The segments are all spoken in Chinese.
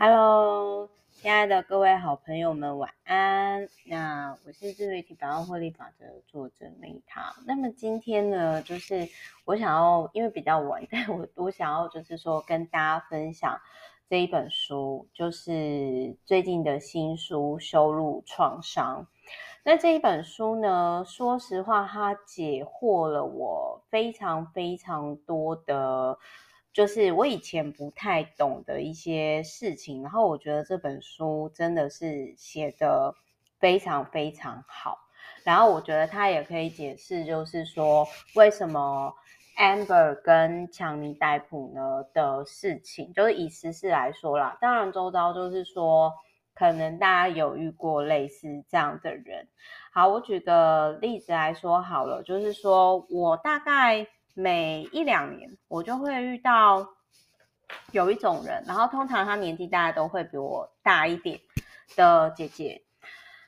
Hello，亲爱的各位好朋友们，晚安。那我是自媒体百万获利法则的作者丽塔。那么今天呢，就是我想要，因为比较晚，但我我想要就是说跟大家分享这一本书，就是最近的新书《修路创伤》。那这一本书呢，说实话，它解惑了我非常非常多的。就是我以前不太懂的一些事情，然后我觉得这本书真的是写得非常非常好，然后我觉得它也可以解释，就是说为什么 Amber 跟强尼戴普呢的事情，就是以实事来说啦，当然周遭就是说，可能大家有遇过类似这样的人。好，我举个例子来说好了，就是说我大概。每一两年，我就会遇到有一种人，然后通常他年纪大概都会比我大一点的姐姐，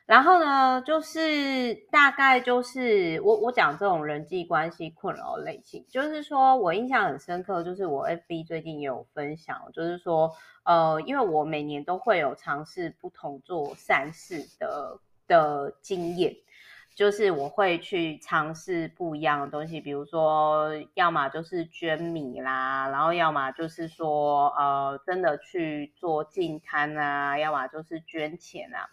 然后呢，就是大概就是我我讲这种人际关系困扰类型，就是说我印象很深刻，就是我 FB 最近也有分享，就是说呃，因为我每年都会有尝试不同做善事的的经验。就是我会去尝试不一样的东西，比如说，要么就是捐米啦，然后要么就是说，呃，真的去做净滩啊，要么就是捐钱啊。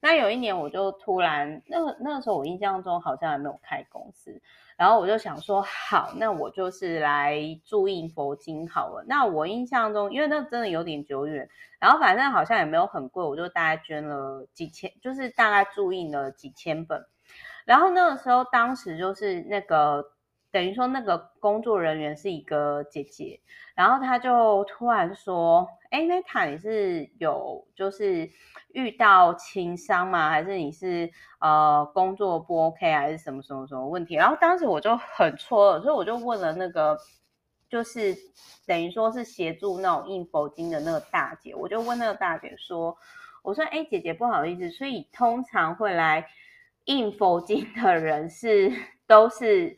那有一年我就突然，那那个时候我印象中好像还没有开公司，然后我就想说，好，那我就是来注印佛经好了。那我印象中，因为那真的有点久远，然后反正好像也没有很贵，我就大概捐了几千，就是大概注印了几千本。然后那个时候，当时就是那个等于说那个工作人员是一个姐姐，然后她就突然说：“哎，那塔你是有就是遇到情伤吗？还是你是呃工作不 OK，还是什么什么什么问题？”然后当时我就很错，所以我就问了那个就是等于说是协助那种印佛经的那个大姐，我就问那个大姐说：“我说，哎，姐姐不好意思，所以通常会来。”印佛经的人是都是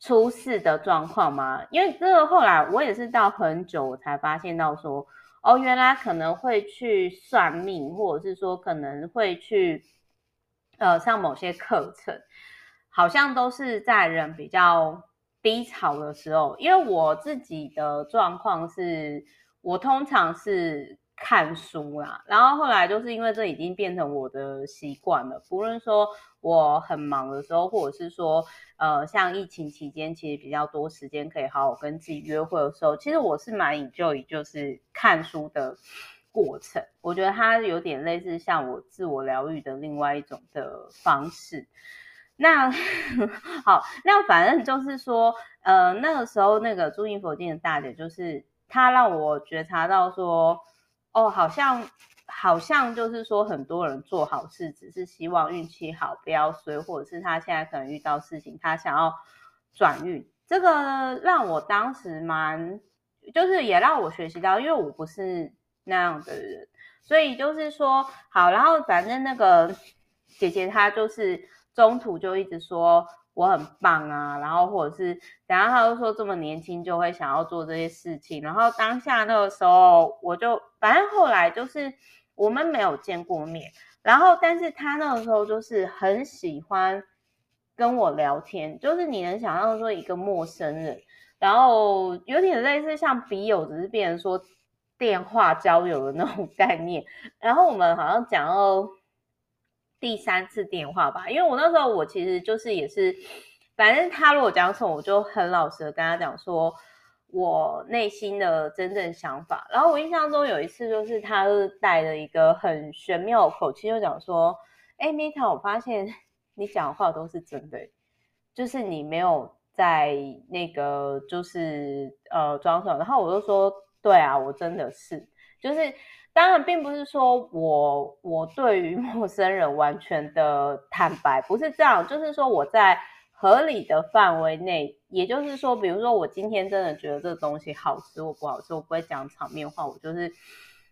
出事的状况吗？因为这个后来我也是到很久我才发现到说，哦，原来可能会去算命，或者是说可能会去呃上某些课程，好像都是在人比较低潮的时候。因为我自己的状况是，我通常是。看书啦，然后后来就是因为这已经变成我的习惯了。不论说我很忙的时候，或者是说呃，像疫情期间，其实比较多时间可以好好跟自己约会的时候，其实我是蛮 enjoy 就是看书的过程。我觉得它有点类似像我自我疗愈的另外一种的方式。那 好，那反正就是说，呃，那个时候那个助印佛经的大姐，就是她让我觉察到说。哦，好像好像就是说，很多人做好事只是希望运气好，不要衰，或者是他现在可能遇到事情，他想要转运。这个让我当时蛮，就是也让我学习到，因为我不是那样的人，所以就是说好，然后反正那个姐姐她就是中途就一直说。我很棒啊，然后或者是等下他就说这么年轻就会想要做这些事情，然后当下那个时候我就反正后来就是我们没有见过面，然后但是他那个时候就是很喜欢跟我聊天，就是你能想象说一个陌生人，然后有点类似像笔友，只是变成说电话交友的那种概念，然后我们好像讲到。第三次电话吧，因为我那时候我其实就是也是，反正他如果讲什么，我就很老实的跟他讲说我内心的真正想法。然后我印象中有一次，就是他是带着一个很玄妙的口气，就讲说：“哎，Meta，我发现你讲的话都是真的，就是你没有在那个就是呃装什么。”然后我就说：“对啊，我真的是，就是。”当然，并不是说我我对于 陌生人完全的坦白，不是这样，就是说我在合理的范围内，也就是说，比如说我今天真的觉得这个东西好吃或不好吃，我不会讲场面话，我就是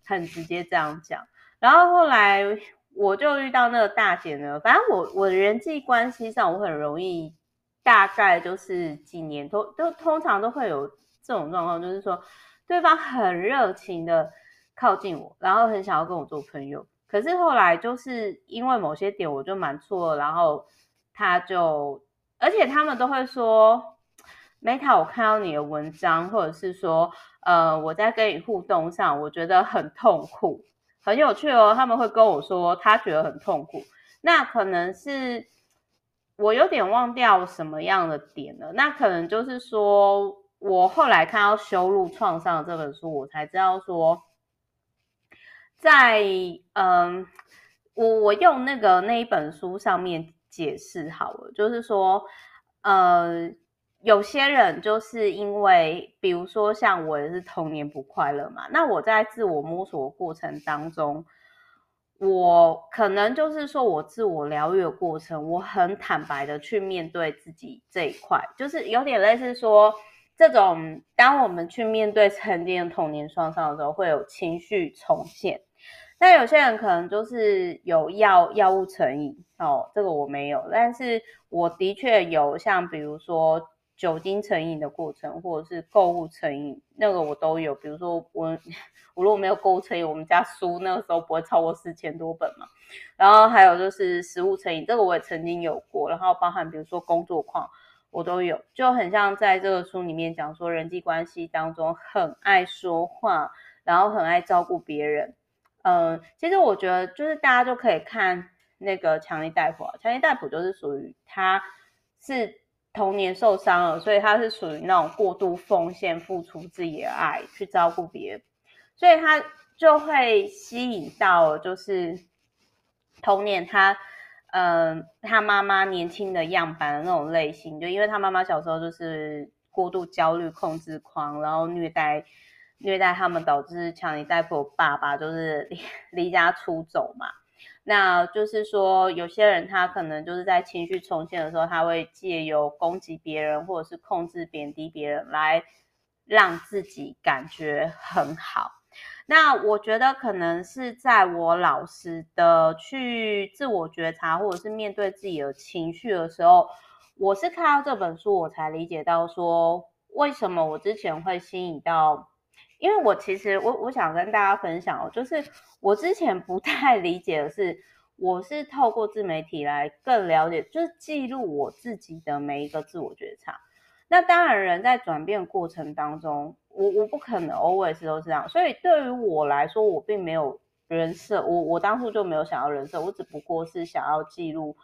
很直接这样讲。然后后来我就遇到那个大姐呢，反正我我的人际关系上，我很容易，大概就是几年都都通常都会有这种状况，就是说对方很热情的。靠近我，然后很想要跟我做朋友。可是后来就是因为某些点我就蛮错，然后他就，而且他们都会说，Meta，我看到你的文章，或者是说，呃，我在跟你互动上，我觉得很痛苦，很有趣哦。他们会跟我说，他觉得很痛苦，那可能是我有点忘掉什么样的点了。那可能就是说我后来看到《修路创伤》这本书，我才知道说。在嗯，我我用那个那一本书上面解释好了，就是说，呃，有些人就是因为，比如说像我也是童年不快乐嘛，那我在自我摸索过程当中，我可能就是说我自我疗愈的过程，我很坦白的去面对自己这一块，就是有点类似说，这种当我们去面对曾经的童年创伤的时候，会有情绪重现。那有些人可能就是有药药物成瘾哦，这个我没有，但是我的确有像比如说酒精成瘾的过程，或者是购物成瘾，那个我都有。比如说我 我如果没有购物成瘾，我们家书那个时候不会超过四千多本嘛。然后还有就是食物成瘾，这个我也曾经有过。然后包含比如说工作狂，我都有，就很像在这个书里面讲说人际关系当中很爱说话，然后很爱照顾别人。嗯，其实我觉得就是大家就可以看那个强尼戴普啊，强尼戴普就是属于他是童年受伤了，所以他是属于那种过度奉献、付出自己的爱去照顾别人，所以他就会吸引到就是童年他嗯他妈妈年轻的样板的那种类型，就因为他妈妈小时候就是过度焦虑、控制狂，然后虐待。虐待他们，导致强尼戴夫爸爸就是离 离家出走嘛。那就是说，有些人他可能就是在情绪重现的时候，他会借由攻击别人或者是控制贬低别人来让自己感觉很好。那我觉得可能是在我老实的去自我觉察或者是面对自己的情绪的时候，我是看到这本书，我才理解到说，为什么我之前会吸引到。因为我其实我我想跟大家分享哦，就是我之前不太理解的是，我是透过自媒体来更了解，就是记录我自己的每一个自我觉察。那当然，人在转变过程当中，我我不可能 always 都是这样，所以对于我来说，我并没有人设，我我当初就没有想要人设，我只不过是想要记录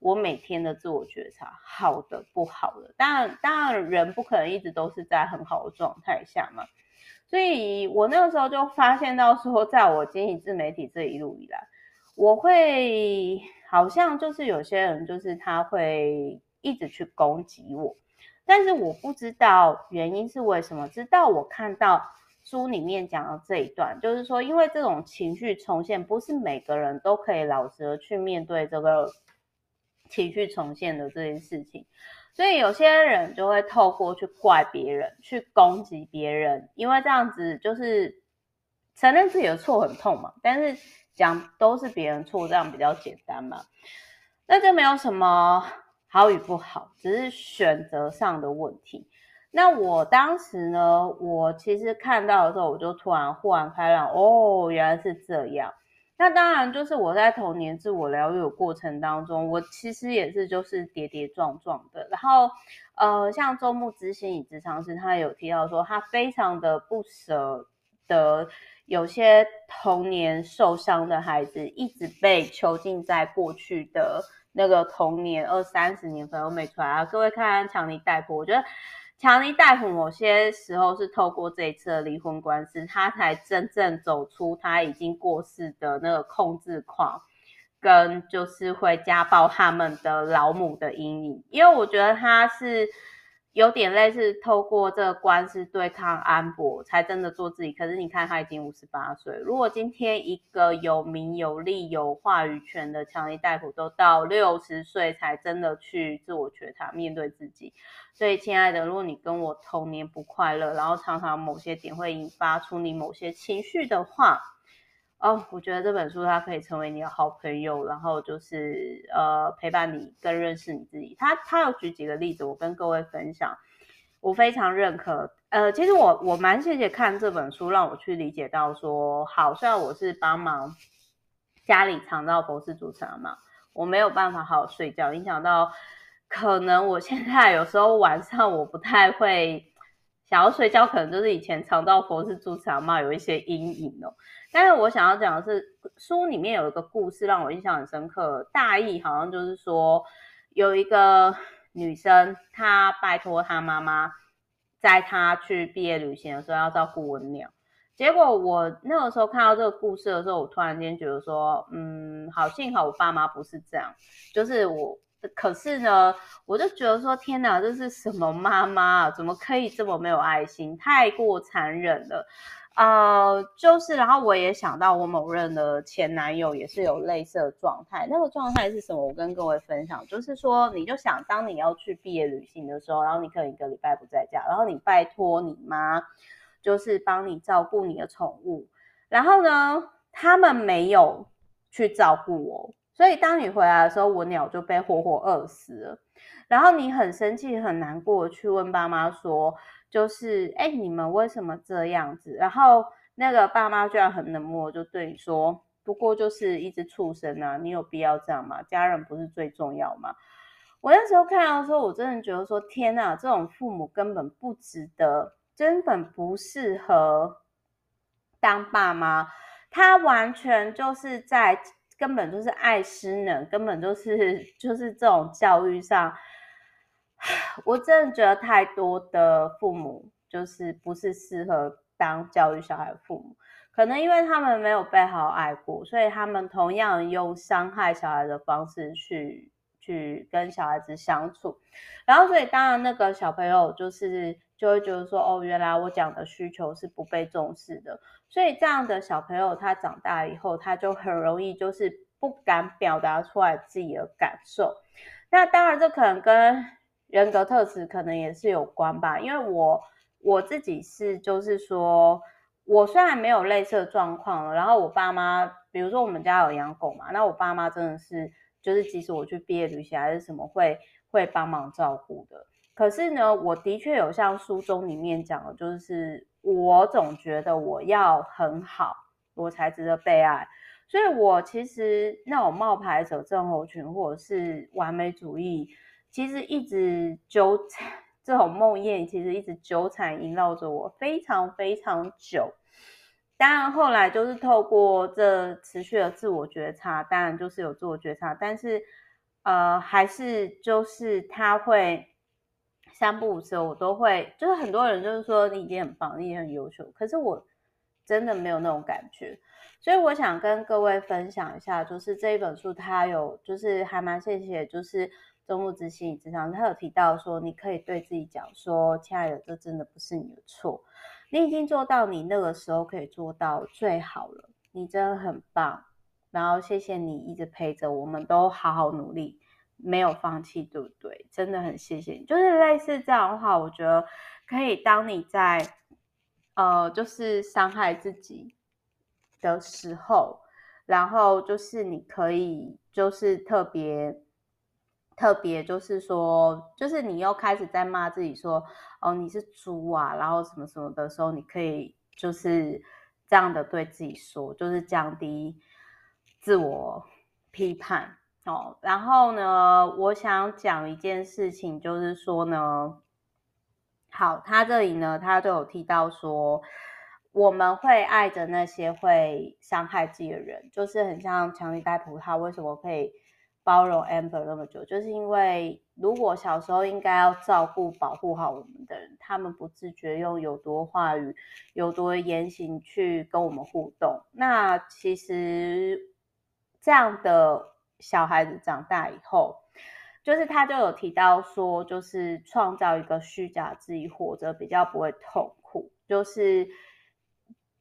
我每天的自我觉察，好的不好的。当然，当然人不可能一直都是在很好的状态下嘛。所以我那个时候就发现到说，在我经营自媒体这一路以来，我会好像就是有些人就是他会一直去攻击我，但是我不知道原因是为什么。直到我看到书里面讲的这一段，就是说，因为这种情绪重现，不是每个人都可以老实的去面对这个情绪重现的这件事情。所以有些人就会透过去怪别人，去攻击别人，因为这样子就是承认自己的错很痛嘛。但是讲都是别人错，这样比较简单嘛。那这没有什么好与不好，只是选择上的问题。那我当时呢，我其实看到的时候，我就突然豁然开朗，哦，原来是这样。那当然，就是我在童年自我疗愈的过程当中，我其实也是就是跌跌撞撞的。然后，呃，像周慕姿心理咨商师，他有提到说，他非常的不舍得有些童年受伤的孩子，一直被囚禁在过去的那个童年二三十年份都没出来啊。各位看看强尼戴普，我觉得。强尼大夫某些时候是透过这一次的离婚官司，他才真正走出他已经过世的那个控制狂，跟就是会家暴他们的老母的阴影。因为我觉得他是。有点类似透过这个官司对抗安博，才真的做自己。可是你看，他已经五十八岁。如果今天一个有名有利有话语权的强尼戴普都到六十岁才真的去自我觉察面对自己，所以亲爱的，如果你跟我童年不快乐，然后常常某些点会引发出你某些情绪的话，哦，我觉得这本书它可以成为你的好朋友，然后就是呃陪伴你更认识你自己。他他有举几个例子，我跟各位分享，我非常认可。呃，其实我我蛮谢谢看这本书，让我去理解到说，好，虽然我是帮忙家里藏到博士主持嘛，我没有办法好好睡觉，影响到可能我现在有时候晚上我不太会想要睡觉，可能就是以前长照佛事主持嘛，有一些阴影哦。但是我想要讲的是，书里面有一个故事让我印象很深刻，大意好像就是说有一个女生，她拜托她妈妈。在她去毕业旅行的时候要照顾文鸟，结果我那个时候看到这个故事的时候，我突然间觉得说，嗯，好，幸好我爸妈不是这样，就是我，可是呢，我就觉得说，天哪，这是什么妈妈啊？怎么可以这么没有爱心？太过残忍了。呃，就是，然后我也想到我某任的前男友也是有类似的状态。那个状态是什么？我跟各位分享，就是说，你就想，当你要去毕业旅行的时候，然后你可能一个礼拜不在家，然后你拜托你妈，就是帮你照顾你的宠物，然后呢，他们没有去照顾我，所以当你回来的时候，我鸟就被活活饿死了。然后你很生气、很难过，去问爸妈说。就是，哎，你们为什么这样子？然后那个爸妈居然很冷漠，就对你说：“不过就是一只畜生啊，你有必要这样吗？家人不是最重要吗？”我那时候看到的时候，我真的觉得说：“天哪，这种父母根本不值得，根本不适合当爸妈。他完全就是在，根本就是爱失能，根本就是就是这种教育上。”我真的觉得太多的父母就是不是适合当教育小孩的父母，可能因为他们没有被好好爱过，所以他们同样用伤害小孩的方式去去跟小孩子相处，然后所以当然那个小朋友就是就会觉得说，哦，原来我讲的需求是不被重视的，所以这样的小朋友他长大以后，他就很容易就是不敢表达出来自己的感受，那当然这可能跟人格特质可能也是有关吧，因为我我自己是就是说，我虽然没有类似的状况，然后我爸妈，比如说我们家有养狗嘛，那我爸妈真的是就是即使我去毕业旅行还是什么会会帮忙照顾的。可是呢，我的确有像书中里面讲的，就是我总觉得我要很好，我才值得被爱，所以我其实那种冒牌者症候群或者是完美主义。其实一直纠缠 这种梦魇，其实一直纠缠萦绕着我非常非常久。当然后来就是透过这持续的自我觉察，当然就是有自我觉察，但是呃还是就是他会三不五时我都会，就是很多人就是说你已经很棒，你已经很优秀，可是我真的没有那种感觉。所以我想跟各位分享一下，就是这一本书它有就是还蛮谢谢，就是。中路之心理咨商，他有提到说，你可以对自己讲说：“亲爱的，这真的不是你的错，你已经做到你那个时候可以做到最好了，你真的很棒。”然后谢谢你一直陪着我们，都好好努力，没有放弃，对不对？真的很谢谢你。就是类似这样的话，我觉得可以。当你在呃，就是伤害自己的时候，然后就是你可以，就是特别。特别就是说，就是你又开始在骂自己说，哦，你是猪啊，然后什么什么的时候，你可以就是这样的对自己说，就是降低自我批判哦。然后呢，我想讲一件事情，就是说呢，好，他这里呢，他就有提到说，我们会爱着那些会伤害自己的人，就是很像强尼戴普，他为什么可以？包容 Amber 那么久，就是因为如果小时候应该要照顾、保护好我们的人，他们不自觉用有毒话语、有毒言行去跟我们互动，那其实这样的小孩子长大以后，就是他就有提到说，就是创造一个虚假自己活着，比较不会痛苦，就是。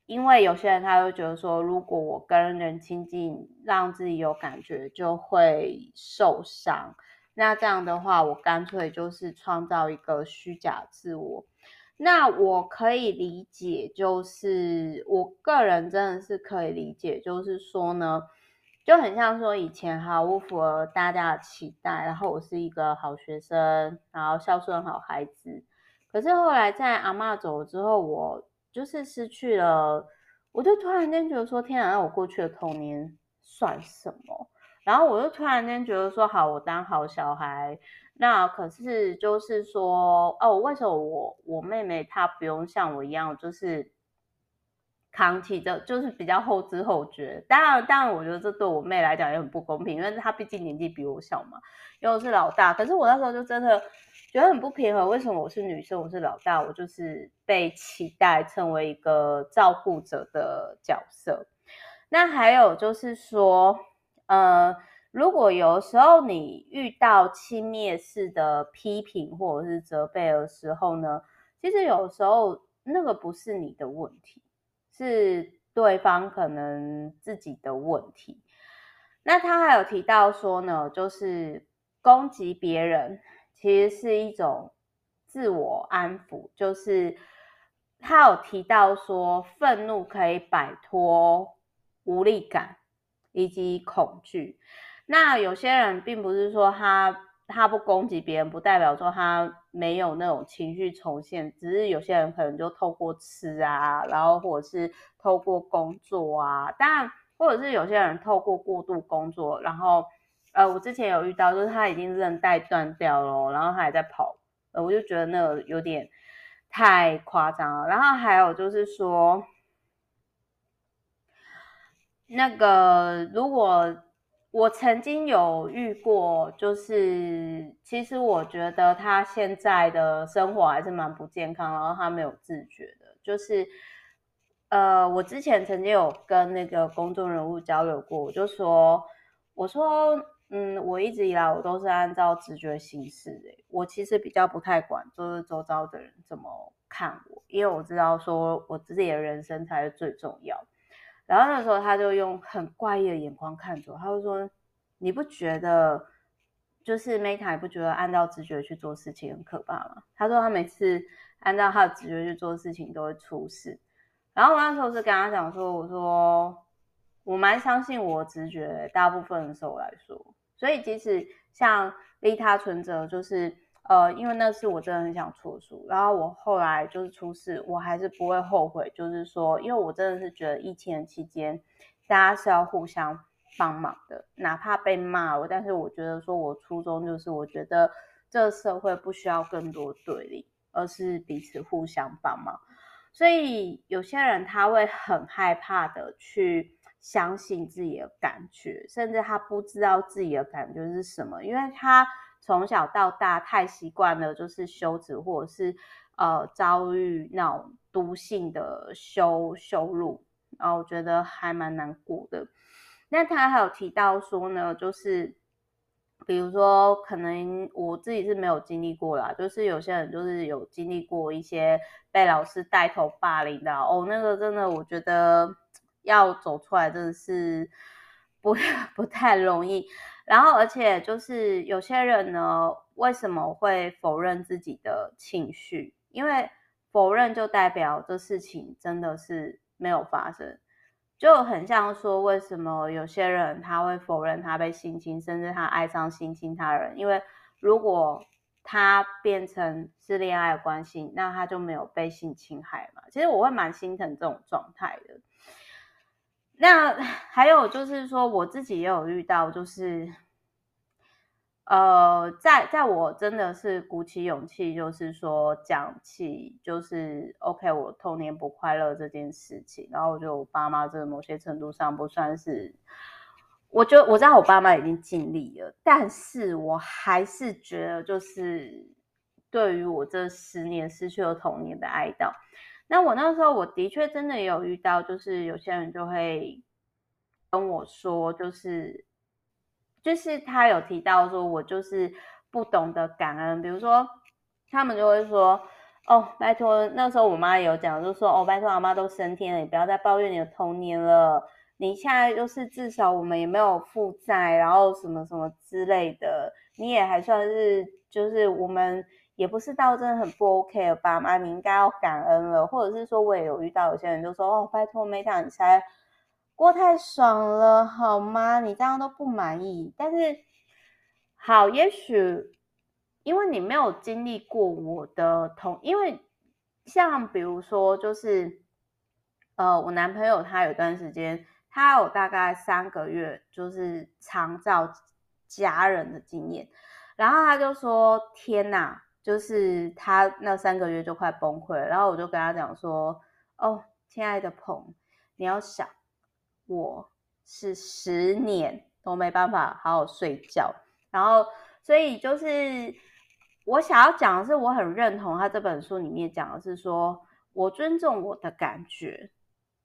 因为有些人他会觉得说，如果我跟人亲近，让自己有感觉，就会受伤。那这样的话，我干脆就是创造一个虚假自我。那我可以理解，就是我个人真的是可以理解，就是说呢，就很像说以前哈，我符合大家的期待，然后我是一个好学生，然后孝顺好孩子。可是后来在阿嬷走了之后，我就是失去了，我就突然间觉得说，天啊，我过去的童年算什么？然后我就突然间觉得说，好，我当好小孩。那可是就是说，哦，为什么我我妹妹她不用像我一样，就是扛起的，就是比较后知后觉。当然，当然，我觉得这对我妹来讲也很不公平，因为她毕竟年纪比我小嘛，因为我是老大。可是我那时候就真的觉得很不平衡，为什么我是女生，我是老大，我就是被期待成为一个照顾者的角色。那还有就是说，呃。如果有时候你遇到轻蔑式的批评或者是责备的时候呢，其实有时候那个不是你的问题，是对方可能自己的问题。那他还有提到说呢，就是攻击别人其实是一种自我安抚，就是他有提到说，愤怒可以摆脱无力感以及恐惧。那有些人并不是说他他不攻击别人，不代表说他没有那种情绪重现，只是有些人可能就透过吃啊，然后或者是透过工作啊，当然或者是有些人透过过度工作，然后呃，我之前有遇到，就是他已经韧带断掉了，然后他还在跑，呃，我就觉得那个有点太夸张了。然后还有就是说，那个如果。我曾经有遇过，就是其实我觉得他现在的生活还是蛮不健康，然后他没有自觉的，就是呃，我之前曾经有跟那个公众人物交流过，我就说，我说，嗯，我一直以来我都是按照直觉行事的，我其实比较不太管，就是周遭的人怎么看我，因为我知道说我自己的人生才是最重要。然后那时候他就用很怪异的眼光看着我，他就说：“你不觉得就是 Meta 也不觉得按照直觉去做事情很可怕吗？”他说他每次按照他的直觉去做事情都会出事。然后我那时候是跟他讲说：“我说我蛮相信我直觉，大部分的时候来说，所以即使像利他存折就是。”呃，因为那次我真的很想出书，然后我后来就是出事，我还是不会后悔。就是说，因为我真的是觉得疫情期间大家是要互相帮忙的，哪怕被骂我，但是我觉得说我初衷就是，我觉得这个社会不需要更多对立，而是彼此互相帮忙。所以有些人他会很害怕的去相信自己的感觉，甚至他不知道自己的感觉是什么，因为他。从小到大太习惯了，就是羞耻或者是呃遭遇那种毒性的羞羞辱，然后我觉得还蛮难过的。那他还有提到说呢，就是比如说可能我自己是没有经历过啦，就是有些人就是有经历过一些被老师带头霸凌的哦，那个真的我觉得要走出来真的是 不不太容易。然后，而且就是有些人呢，为什么会否认自己的情绪？因为否认就代表这事情真的是没有发生，就很像说，为什么有些人他会否认他被性侵，甚至他爱上性侵他人？因为如果他变成是恋爱关系，那他就没有被性侵害嘛。其实我会蛮心疼这种状态的。那还有就是说，我自己也有遇到，就是，呃，在在我真的是鼓起勇气，就是说讲起，就是 OK，我童年不快乐这件事情，然后我觉得我爸妈这某些程度上不算是，我觉得我知道我爸妈已经尽力了，但是我还是觉得，就是对于我这十年失去了童年的哀悼。那我那时候我的确真的有遇到，就是有些人就会跟我说，就是就是他有提到说我就是不懂得感恩，比如说他们就会说，哦，拜托，那时候我妈也有讲，就说哦，拜托，阿妈都升天了，你不要再抱怨你的童年了，你现在就是至少我们也没有负债，然后什么什么之类的，你也还算是就是我们。也不是到真的很不 OK 了，爸妈，你应该要感恩了，或者是说，我也有遇到有些人就说，哦，拜托，Meta，你才过太爽了，好吗？你这样都不满意，但是好，也许因为你没有经历过我的同，因为像比如说就是，呃，我男朋友他有段时间，他有大概三个月就是长照家人的经验，然后他就说天哪，就是他那三个月就快崩溃了，然后我就跟他讲说，哦，亲爱的鹏，你要想，我是十年都没办法好好睡觉，然后所以就是。我想要讲的是，我很认同他这本书里面讲的是说，我尊重我的感觉，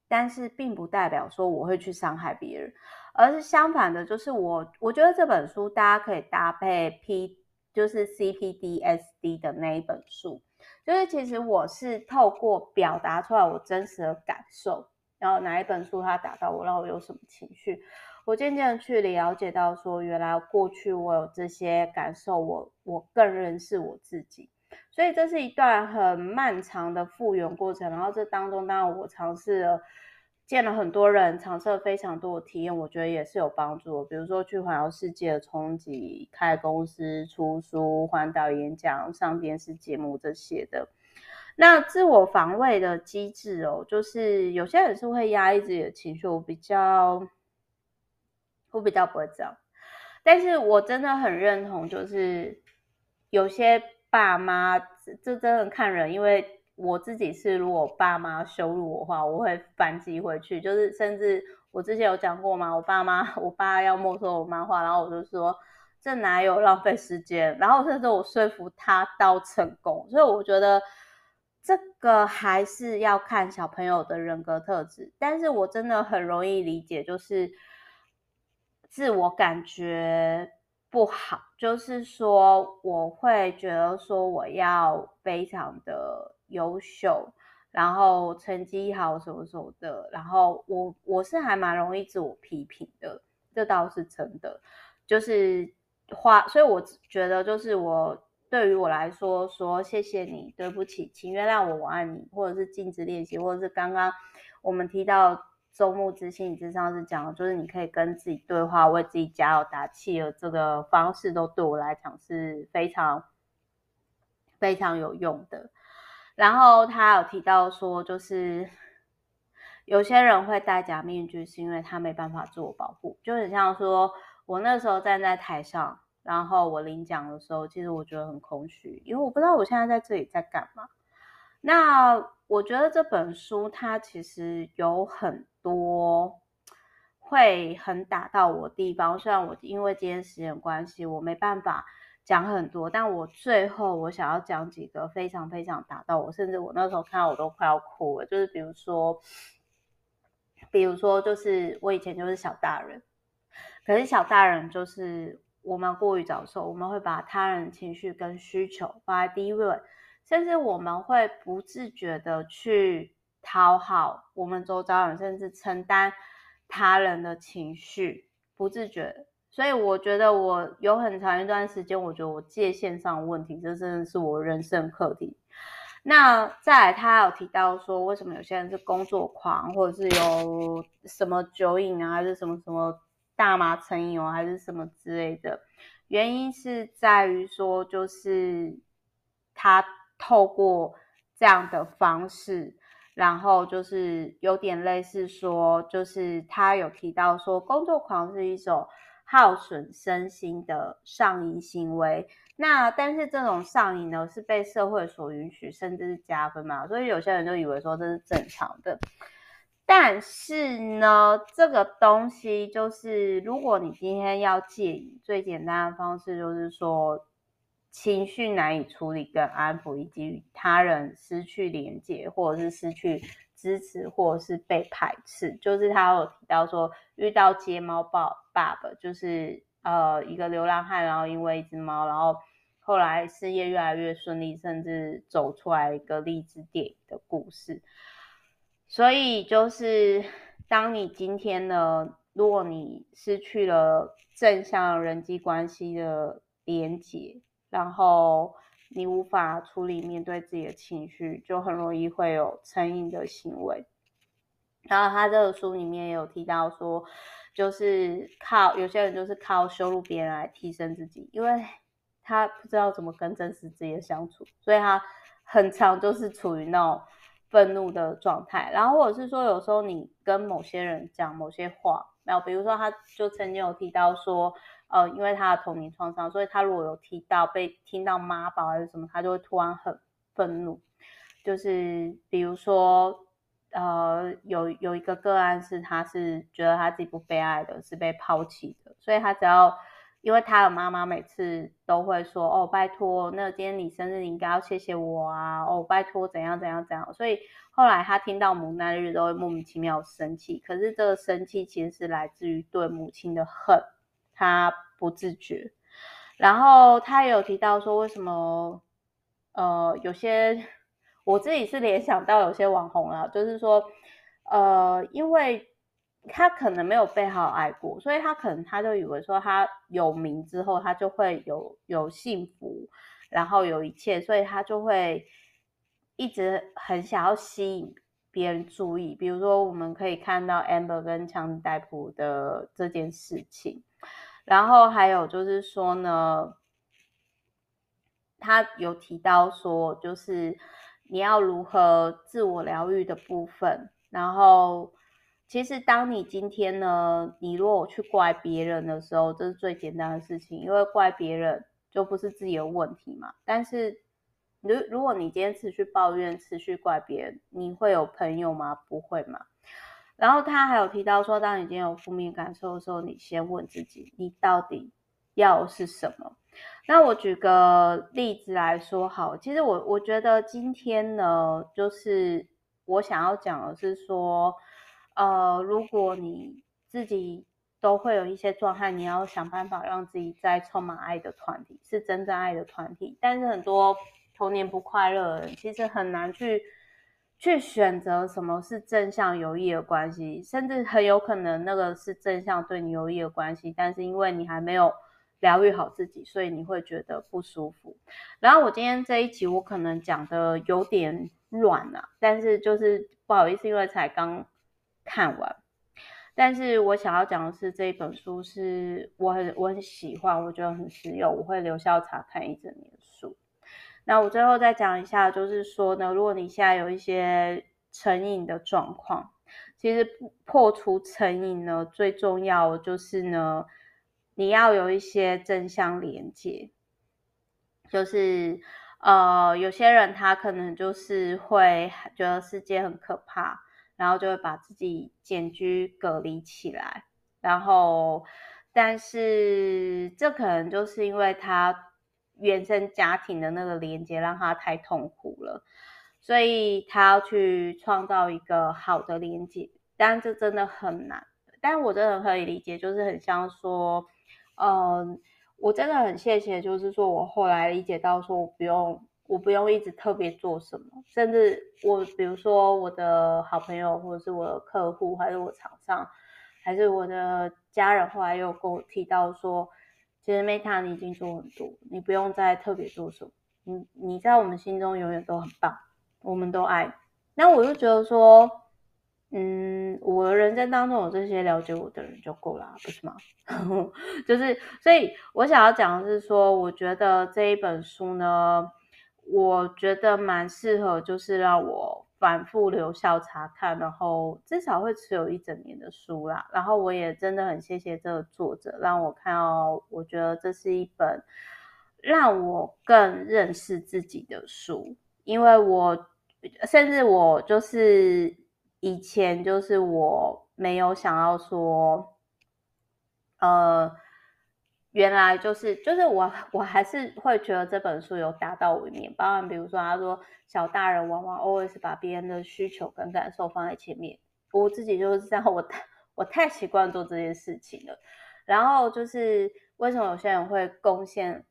但是并不代表说我会去伤害别人，而是相反的，就是我我觉得这本书大家可以搭配 P，就是 CPDSD 的那一本书，就是其实我是透过表达出来我真实的感受，然后哪一本书它打到我，让我有什么情绪。我渐渐去了解到，说原来过去我有这些感受，我我更认识我自己，所以这是一段很漫长的复原过程。然后这当中，当然我尝试了见了很多人，尝试了非常多的体验，我觉得也是有帮助。比如说去环游世界的冲击、开公司、出书、环岛演讲、上电视节目这些的。那自我防卫的机制哦，就是有些人是会压抑自己的情绪，我比较。我比较不会这样，但是我真的很认同，就是有些爸妈，这真的看人，因为我自己是，如果爸妈羞辱我的话，我会反击回去，就是甚至我之前有讲过嘛，我爸妈，我爸要没收我妈画，然后我就说这哪有浪费时间，然后甚至我说服他到成功，所以我觉得这个还是要看小朋友的人格特质，但是我真的很容易理解，就是。自我感觉不好，就是说我会觉得说我要非常的优秀，然后成绩好什么什么的，然后我我是还蛮容易自我批评的，这倒是真的。就是话，所以我觉得就是我对于我来说，说谢谢你，对不起，请原谅我，我爱你，或者是禁止练习，或者是刚刚我们提到。周末之心理咨商是讲的，就是你可以跟自己对话，为自己加油打气的这个方式，都对我来讲是非常非常有用的。然后他有提到说，就是有些人会戴假面具，是因为他没办法自我保护。就很像说我那时候站在台上，然后我领奖的时候，其实我觉得很空虚，因为我不知道我现在在这里在干嘛。那我觉得这本书它其实有很多会很打到我地方，虽然我因为今天时间关系，我没办法讲很多，但我最后我想要讲几个非常非常打到我，甚至我那时候看到我都快要哭了。就是比如说，比如说，就是我以前就是小大人，可是小大人就是我们过于早熟，我们会把他人情绪跟需求放在第一位。甚至我们会不自觉的去讨好我们周遭人，甚至承担他人的情绪，不自觉。所以我觉得我有很长一段时间，我觉得我界限上的问题，这真的是我人生课题。那再来，他有提到说，为什么有些人是工作狂，或者是有什么酒瘾啊，还是什么什么大麻成瘾哦，还是什么之类的？原因是在于说，就是他。透过这样的方式，然后就是有点类似说，就是他有提到说，工作狂是一种耗损身心的上瘾行为。那但是这种上瘾呢，是被社会所允许，甚至是加分嘛，所以有些人就以为说这是正常的。但是呢，这个东西就是，如果你今天要戒瘾，最简单的方式就是说。情绪难以处理跟安抚，以及与他人失去连接，或者是失去支持，或者是被排斥。就是他有提到说，遇到街猫爸爸爸，就是呃一个流浪汉，然后因为一只猫，然后后来事业越来越顺利，甚至走出来一个励志电影的故事。所以就是当你今天呢，如果你失去了正向人际关系的连接，然后你无法处理面对自己的情绪，就很容易会有成瘾的行为。然后他这个书里面也有提到说，就是靠有些人就是靠羞辱别人来提升自己，因为他不知道怎么跟真实自己相处，所以他很常就是处于那种愤怒的状态。然后或者是说，有时候你跟某些人讲某些话，然后，比如说他就曾经有提到说，呃，因为他的童年创伤，所以他如果有提到被听到妈宝还是什么，他就会突然很愤怒。就是比如说，呃，有有一个个案是，他是觉得他自己不被爱的，是被抛弃的，所以他只要。因为他的妈妈每次都会说：“哦，拜托，那今天你生日，你应该要谢谢我啊！哦，拜托，怎样怎样怎样。”所以后来他听到母难日都会莫名其妙生气，可是这个生气其实是来自于对母亲的恨，他不自觉。然后他也有提到说，为什么呃有些我自己是联想到有些网红啊，就是说呃因为。他可能没有被好好爱过，所以他可能他就以为说他有名之后，他就会有有幸福，然后有一切，所以他就会一直很想要吸引别人注意。比如说，我们可以看到 Amber 跟强尼戴普的这件事情，然后还有就是说呢，他有提到说，就是你要如何自我疗愈的部分，然后。其实，当你今天呢，你如果去怪别人的时候，这是最简单的事情，因为怪别人就不是自己的问题嘛。但是，如如果你今天持续抱怨、持续怪别人，你会有朋友吗？不会嘛。然后他还有提到说，当你今天有负面感受的时候，你先问自己，你到底要是什么？那我举个例子来说，好，其实我我觉得今天呢，就是我想要讲的是说。呃，如果你自己都会有一些状态，你要想办法让自己在充满爱的团体，是真正爱的团体。但是很多童年不快乐的人，其实很难去去选择什么是正向有益的关系，甚至很有可能那个是正向对你有益的关系，但是因为你还没有疗愈好自己，所以你会觉得不舒服。然后我今天这一集我可能讲的有点乱啊，但是就是不好意思，因为才刚。看完，但是我想要讲的是，这一本书是我很我很喜欢，我觉得很实用，我会留校查看一整年的书。那我最后再讲一下，就是说呢，如果你现在有一些成瘾的状况，其实破除成瘾呢，最重要就是呢，你要有一些正向连接，就是呃，有些人他可能就是会觉得世界很可怕。然后就会把自己简居隔离起来，然后，但是这可能就是因为他原生家庭的那个连接让他太痛苦了，所以他要去创造一个好的连接，但这真的很难。但我真的可以理解，就是很像说，嗯，我真的很谢谢，就是说我后来理解到说我不用。我不用一直特别做什么，甚至我比如说我的好朋友，或者是我的客户，还是我厂商，还是我的家人，后来又跟我提到说，其实 Meta 你已经做很多，你不用再特别做什么，你你在我们心中永远都很棒，我们都爱。那我就觉得说，嗯，我人生当中有这些了解我的人就够了，不是吗？就是，所以我想要讲的是说，我觉得这一本书呢。我觉得蛮适合，就是让我反复留校查看，然后至少会持有一整年的书啦。然后我也真的很谢谢这个作者，让我看到，我觉得这是一本让我更认识自己的书。因为我甚至我就是以前就是我没有想要说，呃。原来就是就是我我还是会觉得这本书有打到我一面，包含比如说他说小大人往往 always 把别人的需求跟感受放在前面，我自己就是这样，我太我太习惯做这件事情了。然后就是为什么有些人会贡献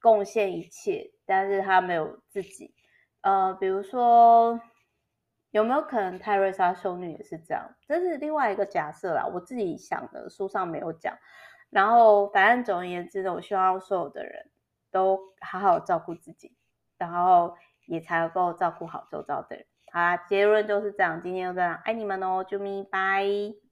贡献一切，但是他没有自己，呃，比如说有没有可能泰瑞莎修女也是这样？这是另外一个假设啦，我自己想的，书上没有讲。然后，反正总而言之呢，我希望所有的人都好好照顾自己，然后也才能够照顾好周遭的人。好啦，结论就是这样。今天就这样，爱你们哦，啾咪，拜。